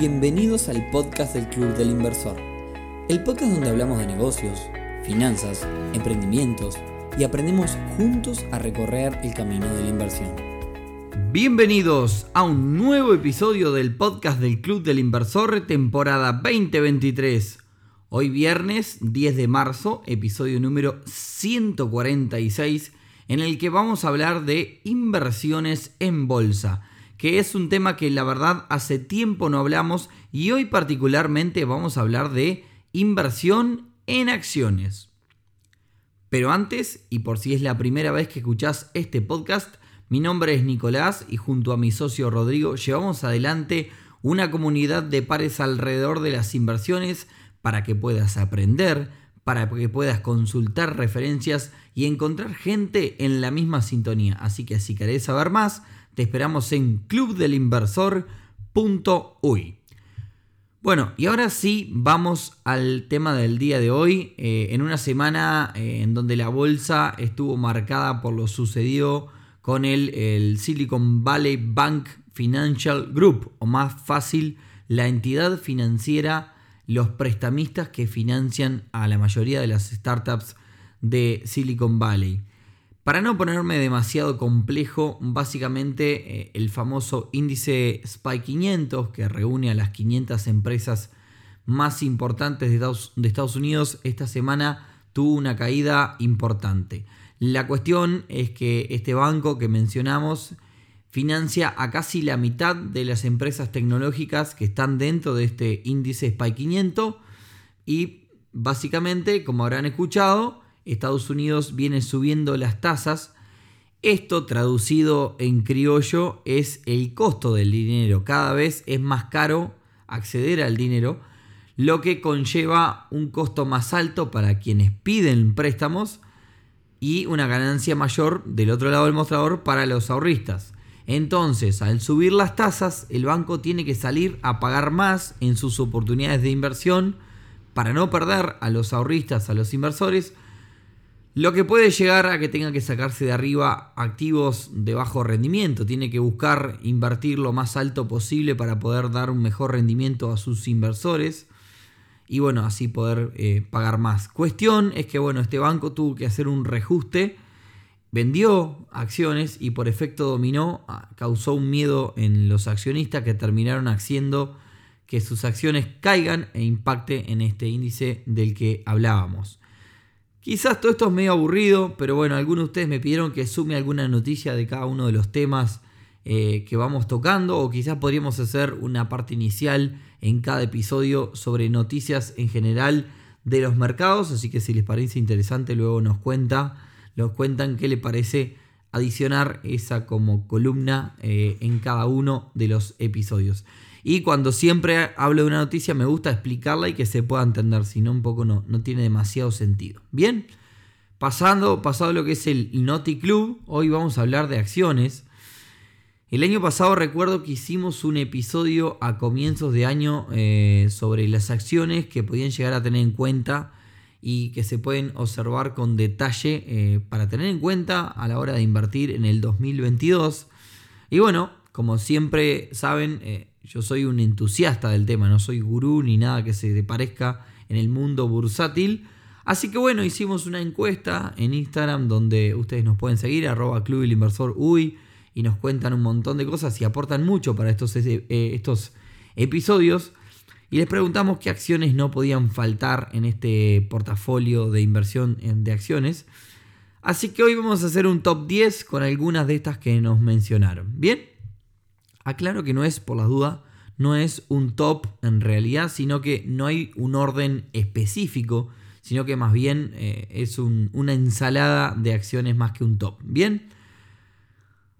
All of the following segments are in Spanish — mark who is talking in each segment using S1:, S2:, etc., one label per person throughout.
S1: Bienvenidos al podcast del Club del Inversor, el podcast donde hablamos de negocios, finanzas, emprendimientos y aprendemos juntos a recorrer el camino de la inversión.
S2: Bienvenidos a un nuevo episodio del podcast del Club del Inversor, temporada 2023. Hoy viernes 10 de marzo, episodio número 146, en el que vamos a hablar de inversiones en bolsa, que es un tema que la verdad hace tiempo no hablamos y hoy particularmente vamos a hablar de inversión en acciones. Pero antes, y por si es la primera vez que escuchás este podcast, mi nombre es Nicolás y junto a mi socio Rodrigo llevamos adelante una comunidad de pares alrededor de las inversiones para que puedas aprender, para que puedas consultar referencias y encontrar gente en la misma sintonía. Así que si querés saber más, te esperamos en clubdelinversor.uy. Bueno, y ahora sí vamos al tema del día de hoy, eh, en una semana eh, en donde la bolsa estuvo marcada por lo sucedido con el, el Silicon Valley Bank Financial Group, o más fácil, la entidad financiera los prestamistas que financian a la mayoría de las startups de Silicon Valley. Para no ponerme demasiado complejo, básicamente eh, el famoso índice SPY 500, que reúne a las 500 empresas más importantes de Estados, de Estados Unidos, esta semana tuvo una caída importante. La cuestión es que este banco que mencionamos financia a casi la mitad de las empresas tecnológicas que están dentro de este índice SPY 500 y básicamente, como habrán escuchado, Estados Unidos viene subiendo las tasas. Esto traducido en criollo es el costo del dinero. Cada vez es más caro acceder al dinero, lo que conlleva un costo más alto para quienes piden préstamos y una ganancia mayor del otro lado del mostrador para los ahorristas. Entonces, al subir las tasas, el banco tiene que salir a pagar más en sus oportunidades de inversión para no perder a los ahorristas, a los inversores, lo que puede llegar a que tenga que sacarse de arriba activos de bajo rendimiento. Tiene que buscar invertir lo más alto posible para poder dar un mejor rendimiento a sus inversores y bueno, así poder eh, pagar más. Cuestión es que bueno, este banco tuvo que hacer un reajuste vendió acciones y por efecto dominó causó un miedo en los accionistas que terminaron haciendo que sus acciones caigan e impacte en este índice del que hablábamos. Quizás todo esto es medio aburrido, pero bueno, algunos de ustedes me pidieron que sume alguna noticia de cada uno de los temas eh, que vamos tocando o quizás podríamos hacer una parte inicial en cada episodio sobre noticias en general de los mercados, así que si les parece interesante luego nos cuenta nos cuentan qué le parece adicionar esa como columna eh, en cada uno de los episodios. Y cuando siempre hablo de una noticia me gusta explicarla y que se pueda entender, si no un poco no, no tiene demasiado sentido. Bien, pasando, pasado lo que es el Noti Club, hoy vamos a hablar de acciones. El año pasado recuerdo que hicimos un episodio a comienzos de año eh, sobre las acciones que podían llegar a tener en cuenta y que se pueden observar con detalle eh, para tener en cuenta a la hora de invertir en el 2022. Y bueno, como siempre saben, eh, yo soy un entusiasta del tema, no soy gurú ni nada que se parezca en el mundo bursátil. Así que bueno, hicimos una encuesta en Instagram donde ustedes nos pueden seguir, arroba Club el Inversor Uy, y nos cuentan un montón de cosas y aportan mucho para estos, eh, estos episodios y les preguntamos qué acciones no podían faltar en este portafolio de inversión de acciones. Así que hoy vamos a hacer un top 10 con algunas de estas que nos mencionaron. Bien, aclaro que no es por las dudas, no es un top en realidad, sino que no hay un orden específico, sino que más bien eh, es una ensalada de acciones más que un top. Bien.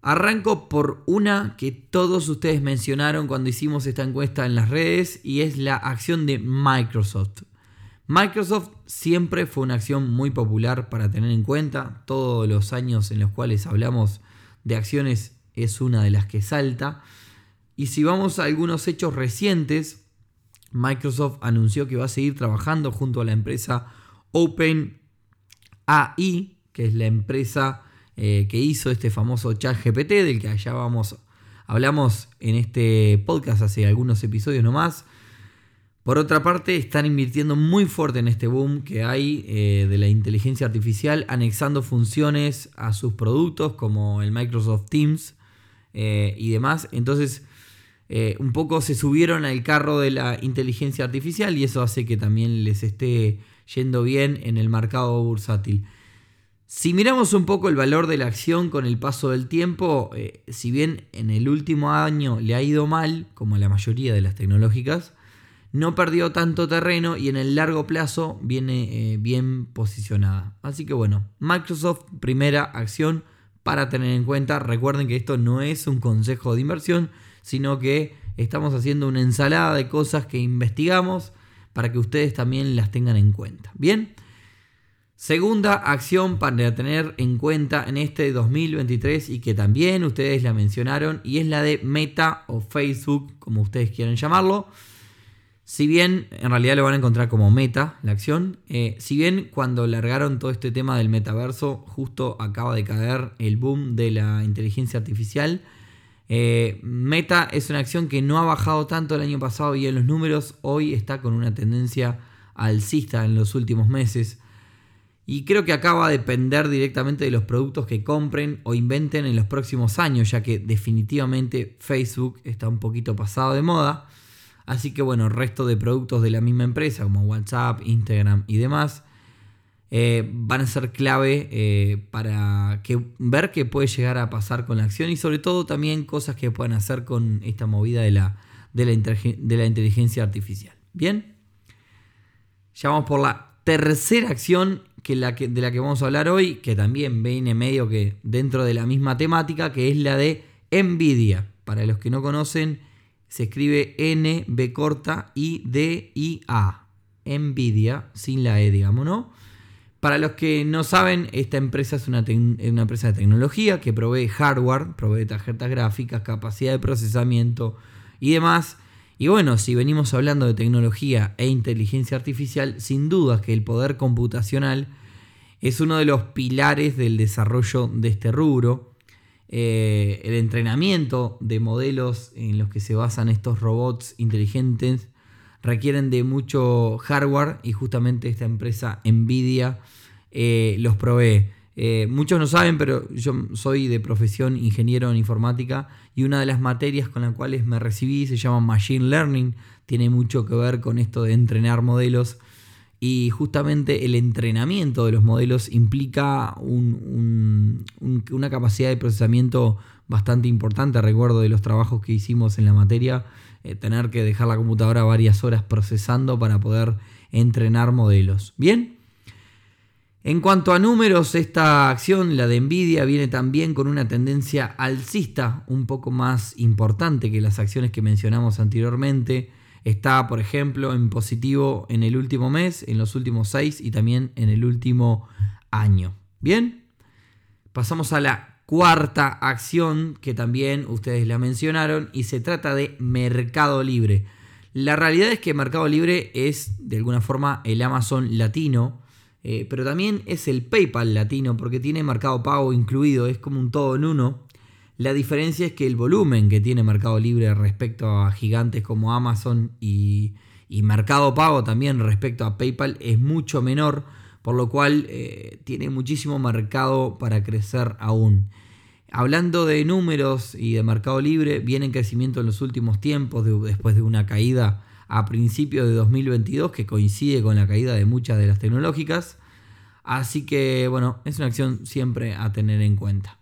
S2: Arranco por una que todos ustedes mencionaron cuando hicimos esta encuesta en las redes y es la acción de Microsoft. Microsoft siempre fue una acción muy popular para tener en cuenta. Todos los años en los cuales hablamos de acciones es una de las que salta. Y si vamos a algunos hechos recientes, Microsoft anunció que va a seguir trabajando junto a la empresa OpenAI, que es la empresa eh, que hizo este famoso chat GPT del que allá vamos hablamos en este podcast hace algunos episodios nomás. Por otra parte, están invirtiendo muy fuerte en este boom que hay eh, de la inteligencia artificial, anexando funciones a sus productos como el Microsoft Teams eh, y demás. Entonces, eh, un poco se subieron al carro de la inteligencia artificial y eso hace que también les esté yendo bien en el mercado bursátil. Si miramos un poco el valor de la acción con el paso del tiempo, si bien en el último año le ha ido mal, como la mayoría de las tecnológicas, no perdió tanto terreno y en el largo plazo viene eh, bien posicionada. Así que bueno, Microsoft, primera acción para tener en cuenta. Recuerden que esto no es un consejo de inversión, sino que estamos haciendo una ensalada de cosas que investigamos para que ustedes también las tengan en cuenta. Bien. Segunda acción para tener en cuenta en este 2023 y que también ustedes la mencionaron y es la de Meta o Facebook, como ustedes quieran llamarlo. Si bien en realidad lo van a encontrar como meta, la acción, eh, si bien cuando largaron todo este tema del metaverso, justo acaba de caer el boom de la inteligencia artificial, eh, Meta es una acción que no ha bajado tanto el año pasado y en los números hoy está con una tendencia alcista en los últimos meses. Y creo que acá va a depender directamente de los productos que compren o inventen en los próximos años, ya que definitivamente Facebook está un poquito pasado de moda. Así que bueno, resto de productos de la misma empresa, como WhatsApp, Instagram y demás, eh, van a ser clave eh, para ver qué puede llegar a pasar con la acción y sobre todo también cosas que puedan hacer con esta movida de la, de la, inteligencia artificial. Bien, ya vamos por la tercera acción que, de la que vamos a hablar hoy, que también viene medio que dentro de la misma temática, que es la de Nvidia. Para los que no conocen, se escribe N, B corta, I, D, I, A. Nvidia, sin la E, digamos, ¿no? Para los que no saben, esta empresa es una, una, empresa de tecnología que provee hardware, provee tarjetas gráficas, capacidad de procesamiento y demás. Y bueno, si venimos hablando de tecnología e inteligencia artificial, sin duda que el poder computacional es uno de los pilares del desarrollo de este rubro. Eh, el entrenamiento de modelos en los que se basan estos robots inteligentes requieren de mucho hardware y justamente esta empresa Nvidia eh, los provee. Eh, muchos no saben, pero yo soy de profesión ingeniero en informática y una de las materias con las cuales me recibí se llama Machine Learning. Tiene mucho que ver con esto de entrenar modelos y justamente el entrenamiento de los modelos implica una capacidad de procesamiento bastante importante. Recuerdo de los trabajos que hicimos en la materia, eh, tener que dejar la computadora varias horas procesando para poder entrenar modelos. Bien. En cuanto a números, esta acción, la de Nvidia, viene también con una tendencia alcista un poco más importante que las acciones que mencionamos anteriormente. Está, por ejemplo, en positivo en el último mes, en los últimos seis y también en el último año. Bien, pasamos a la cuarta acción que también ustedes la mencionaron y se trata de Mercado Libre. La realidad es que Mercado Libre es de alguna forma el Amazon latino, eh, pero también es el PayPal latino porque tiene Mercado Pago incluido, es como un todo en uno. La diferencia es que el volumen que tiene Mercado Libre respecto a gigantes como Amazon y, Mercado Pago también respecto a PayPal es mucho menor, por lo cual eh, tiene muchísimo mercado para crecer aún. Hablando de números y de Mercado Libre, viene en crecimiento en los últimos tiempos, después de una caída a principios de 2022 que coincide con la caída de muchas de las tecnológicas. Así que bueno, es una acción siempre a tener en cuenta.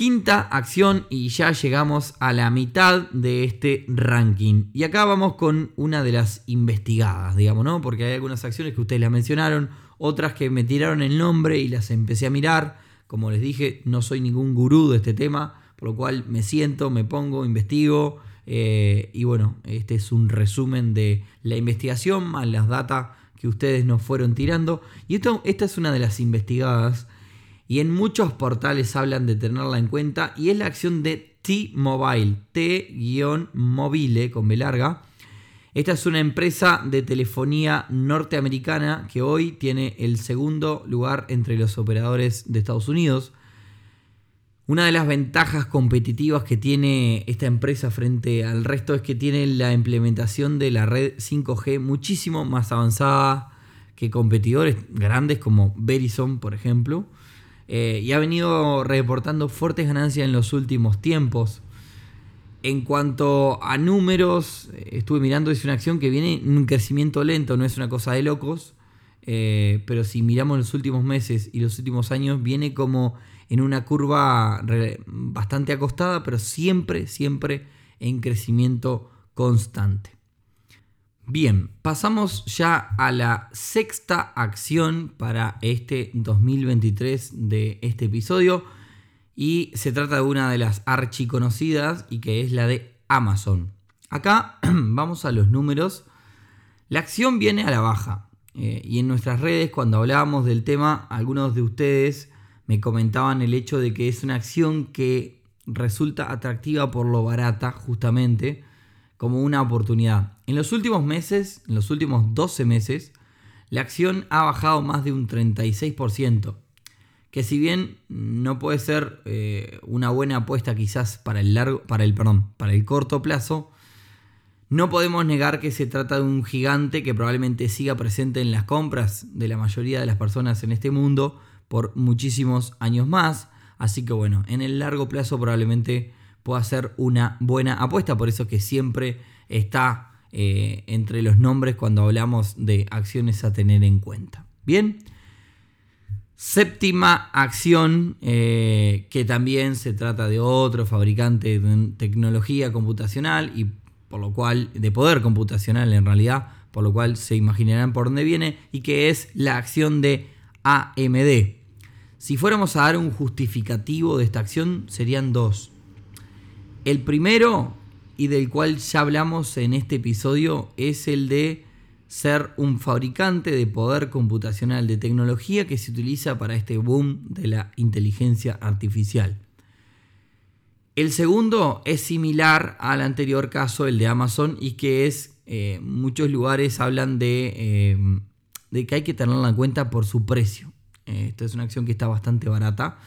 S2: Quinta acción y ya llegamos a la mitad de este ranking. Y acá vamos con una de las investigadas, digamos, ¿no? Porque hay algunas acciones que ustedes las mencionaron, otras que me tiraron el nombre y las empecé a mirar. Como les dije, no soy ningún gurú de este tema, por lo cual me siento, me pongo, investigo. Eh, y bueno, este es un resumen de la investigación más las datas que ustedes nos fueron tirando. Y esto, esta es una de las investigadas y en muchos portales hablan de tenerla en cuenta y es la acción de T-Mobile, T-Mobile con B larga. Esta es una empresa de telefonía norteamericana que hoy tiene el segundo lugar entre los operadores de Estados Unidos. Una de las ventajas competitivas que tiene esta empresa frente al resto es que tiene la implementación de la red 5G muchísimo más avanzada que competidores grandes como Verizon, por ejemplo. Eh, y ha venido reportando fuertes ganancias en los últimos tiempos. En cuanto a números, estuve mirando, es una acción que viene en un crecimiento lento, no es una cosa de locos. Eh, pero si miramos los últimos meses y los últimos años, viene como en una curva bastante acostada, pero siempre, siempre en crecimiento constante. Bien, pasamos ya a la sexta acción para este 2023 de este episodio y se trata de una de las archiconocidas y que es la de Amazon. Acá vamos a los números. La acción viene a la baja eh, y en nuestras redes cuando hablábamos del tema algunos de ustedes me comentaban el hecho de que es una acción que resulta atractiva por lo barata, justamente, como una oportunidad. En los últimos meses, en los últimos 12 meses, la acción ha bajado más de un 36%, que si bien no puede ser eh, una buena apuesta quizás para el largo, para el perdón, para el corto plazo, no podemos negar que se trata de un gigante que probablemente siga presente en las compras de la mayoría de las personas en este mundo, por muchísimos años más. Así que bueno, en el largo plazo probablemente pueda ser una buena apuesta. Por eso que siempre está eh, entre los nombres cuando hablamos de acciones a tener en cuenta. Bien. Séptima acción, eh, que también se trata de otro fabricante de tecnología computacional y por lo cual, de poder computacional en realidad, por lo cual se imaginarán por dónde viene, y que es la acción de AMD. Si fuéramos a dar un justificativo de esta acción, serían dos. El primero, y del cual ya hablamos en este episodio, es el de ser un fabricante de poder computacional, de tecnología que se utiliza para este boom de la inteligencia artificial. El segundo es similar al anterior caso, el de Amazon, y que es, eh, muchos lugares hablan de, eh, que hay que tenerla en cuenta por su precio. Eh, esta es una acción que está bastante barata.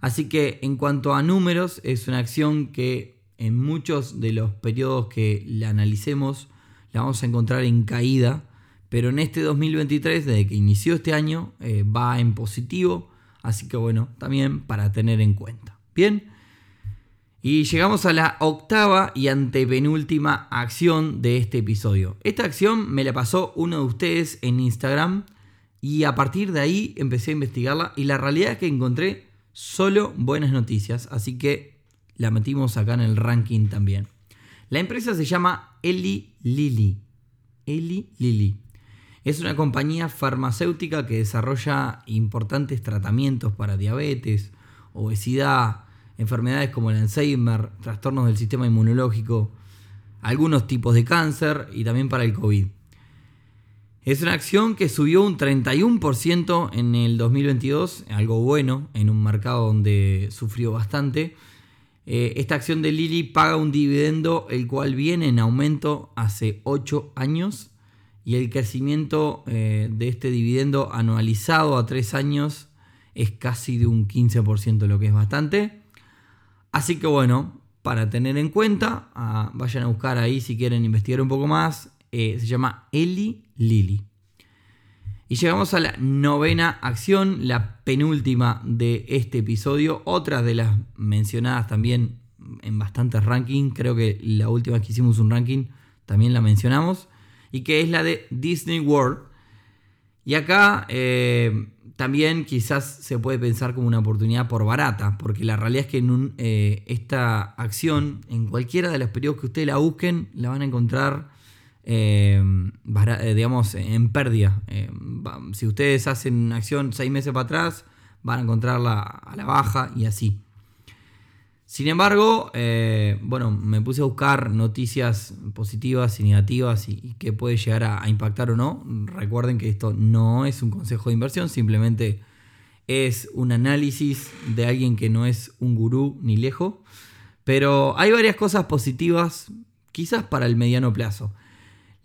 S2: Así que en cuanto a números, es una acción que en muchos de los periodos que la analicemos la vamos a encontrar en caída. Pero en este 2023, desde que inició este año, eh, va en positivo. Así que bueno, también para tener en cuenta. Bien. Y llegamos a la octava y antepenúltima acción de este episodio. Esta acción me la pasó uno de ustedes en Instagram y a partir de ahí empecé a investigarla y la realidad es que encontré solo buenas noticias, así que la metimos acá en el ranking también. La empresa se llama Eli Lilly. Eli Lilly. Es una compañía farmacéutica que desarrolla importantes tratamientos para diabetes, obesidad, enfermedades como el Alzheimer, trastornos del sistema inmunológico, algunos tipos de cáncer y también para el COVID. Es una acción que subió un 31% en el 2022, algo bueno en un mercado donde sufrió bastante. Eh, esta acción de Lili paga un dividendo el cual viene en aumento hace 8 años y el crecimiento eh, de este dividendo anualizado a 3 años es casi de un 15%, lo que es bastante. Así que bueno, para tener en cuenta, ah, vayan a buscar ahí si quieren investigar un poco más. Eh, se llama Eli Lili. Y llegamos a la novena acción, la penúltima de este episodio, otra de las mencionadas también en bastantes rankings, creo que la última que hicimos un ranking también la mencionamos, y que es la de Disney World. Y acá eh, también quizás se puede pensar como una oportunidad por barata, porque la realidad es que en eh, esta acción, en cualquiera de los periodos que ustedes la busquen, la van a encontrar eh, eh, digamos, en pérdida. Eh, si ustedes hacen una acción seis meses para atrás, van a encontrarla a la baja y así. Sin embargo, bueno, me puse a buscar noticias positivas y negativas y, que puede llegar a, a, impactar o no. Recuerden que esto no es un consejo de inversión, simplemente es un análisis de alguien que no es un gurú ni lejos. Pero hay varias cosas positivas, quizás para el mediano plazo.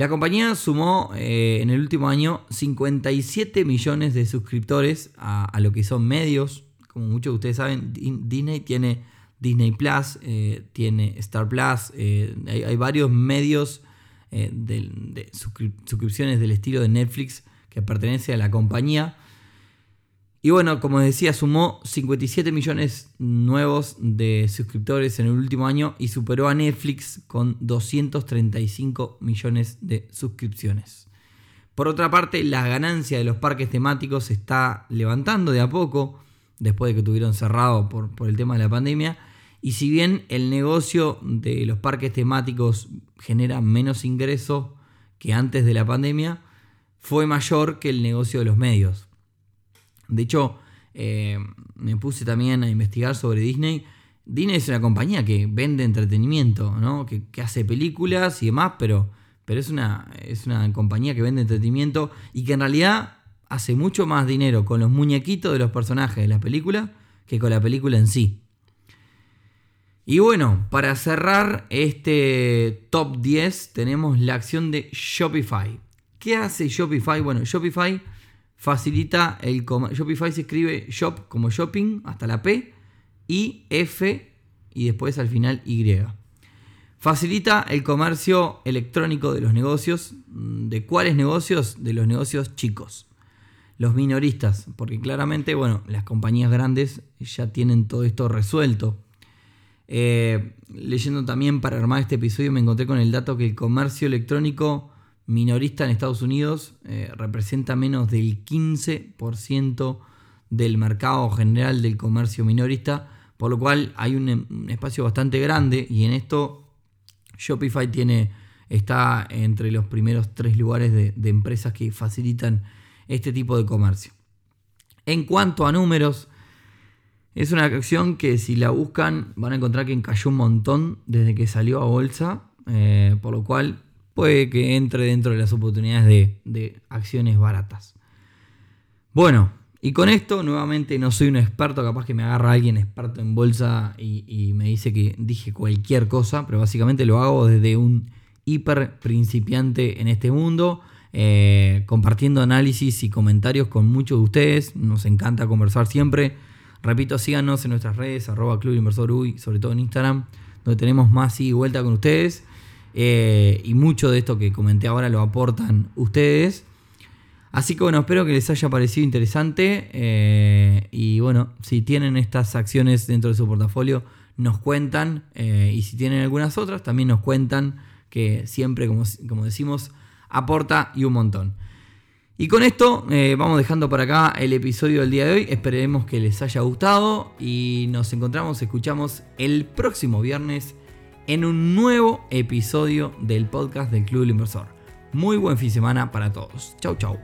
S2: La compañía sumó eh, en el último año 57 millones de suscriptores a, lo que son medios, como muchos de ustedes saben, Disney tiene Disney Plus, eh, tiene Star Plus, eh, hay, varios medios de, suscripciones del estilo de Netflix que pertenece a la compañía. Y bueno, como decía, sumó 57 millones nuevos de suscriptores en el último año y superó a Netflix con 235 millones de suscripciones. Por otra parte, la ganancia de los parques temáticos se está levantando de a poco, después de que tuvieron cerrado por, por el tema de la pandemia. Y si bien el negocio de los parques temáticos genera menos ingresos que antes de la pandemia, fue mayor que el negocio de los medios. De hecho, eh, me puse también a investigar sobre Disney. Disney es una compañía que vende entretenimiento, ¿no? que, que hace películas y demás, pero pero es una, es una compañía que vende entretenimiento y que en realidad hace mucho más dinero con los muñequitos de los personajes de la película que con la película en sí. Y bueno, para cerrar este top 10 tenemos la acción de Shopify. ¿Qué hace Shopify? Bueno, Shopify facilita el Shopify se escribe shop como shopping hasta la P y F y después al final Y. Facilita el comercio electrónico de los negocios. ¿De cuáles negocios? De los negocios chicos. Los minoristas, porque claramente, bueno, las compañías grandes ya tienen todo esto resuelto. Eh, leyendo también para armar este episodio me encontré con el dato que el comercio electrónico minorista en Estados Unidos eh, representa menos del 15% del mercado general del comercio minorista, por lo cual hay un espacio bastante grande y en esto Shopify tiene, está entre los primeros tres lugares de, empresas que facilitan este tipo de comercio. En cuanto a números, es una acción que si la buscan van a encontrar que cayó un montón desde que salió a bolsa, eh, por lo cual puede que entre dentro de las oportunidades de acciones baratas. Bueno, y con esto, nuevamente, no soy un experto, capaz que me agarra alguien experto en bolsa y, me dice que dije cualquier cosa, pero básicamente lo hago desde un hiper principiante en este mundo, eh, compartiendo análisis y comentarios con muchos de ustedes. Nos encanta conversar siempre. Repito, síganos en nuestras redes, arroba Club Inversor sobre todo en Instagram, donde tenemos más y vuelta con ustedes. Eh, y mucho de esto que comenté ahora lo aportan ustedes. Así que bueno, espero que les haya parecido interesante. Eh, y bueno, si tienen estas acciones dentro de su portafolio, nos cuentan. Eh, y si tienen algunas otras, también nos cuentan que siempre, como, como decimos, aporta y un montón. Y con esto vamos dejando para acá el episodio del día de hoy. Esperemos que les haya gustado y nos encontramos, escuchamos el próximo viernes en un nuevo episodio del podcast del Club del Inversor. Muy buen fin de semana para todos. Chau, chau.